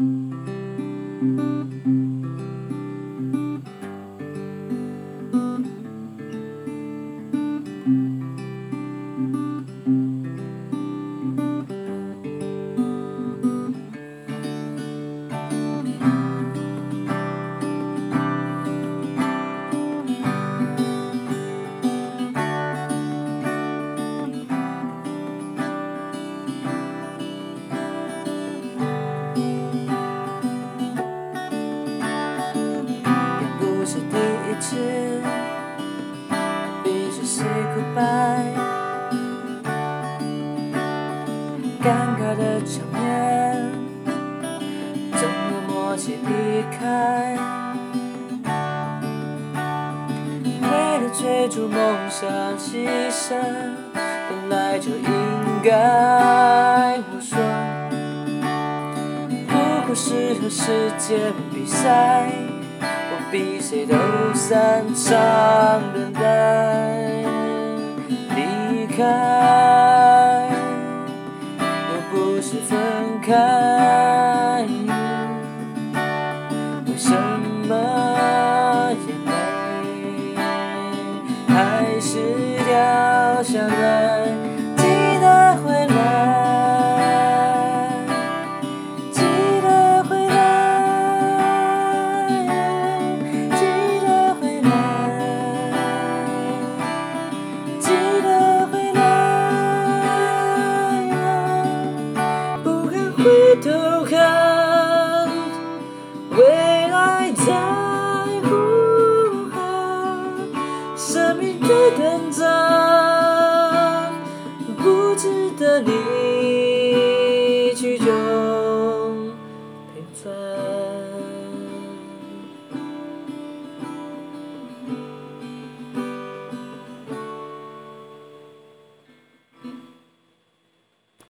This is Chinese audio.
Mm-hmm. 是第一次必须 say goodbye，尴尬的场面，总有默契离开。为了追逐梦想牺牲，本来就应该。我说，不过是和时间比赛。比谁都擅长等待，离开又不是分开，为什么眼泪还是掉下来？回头看，未来在呼喊，生命在等着，不值得你。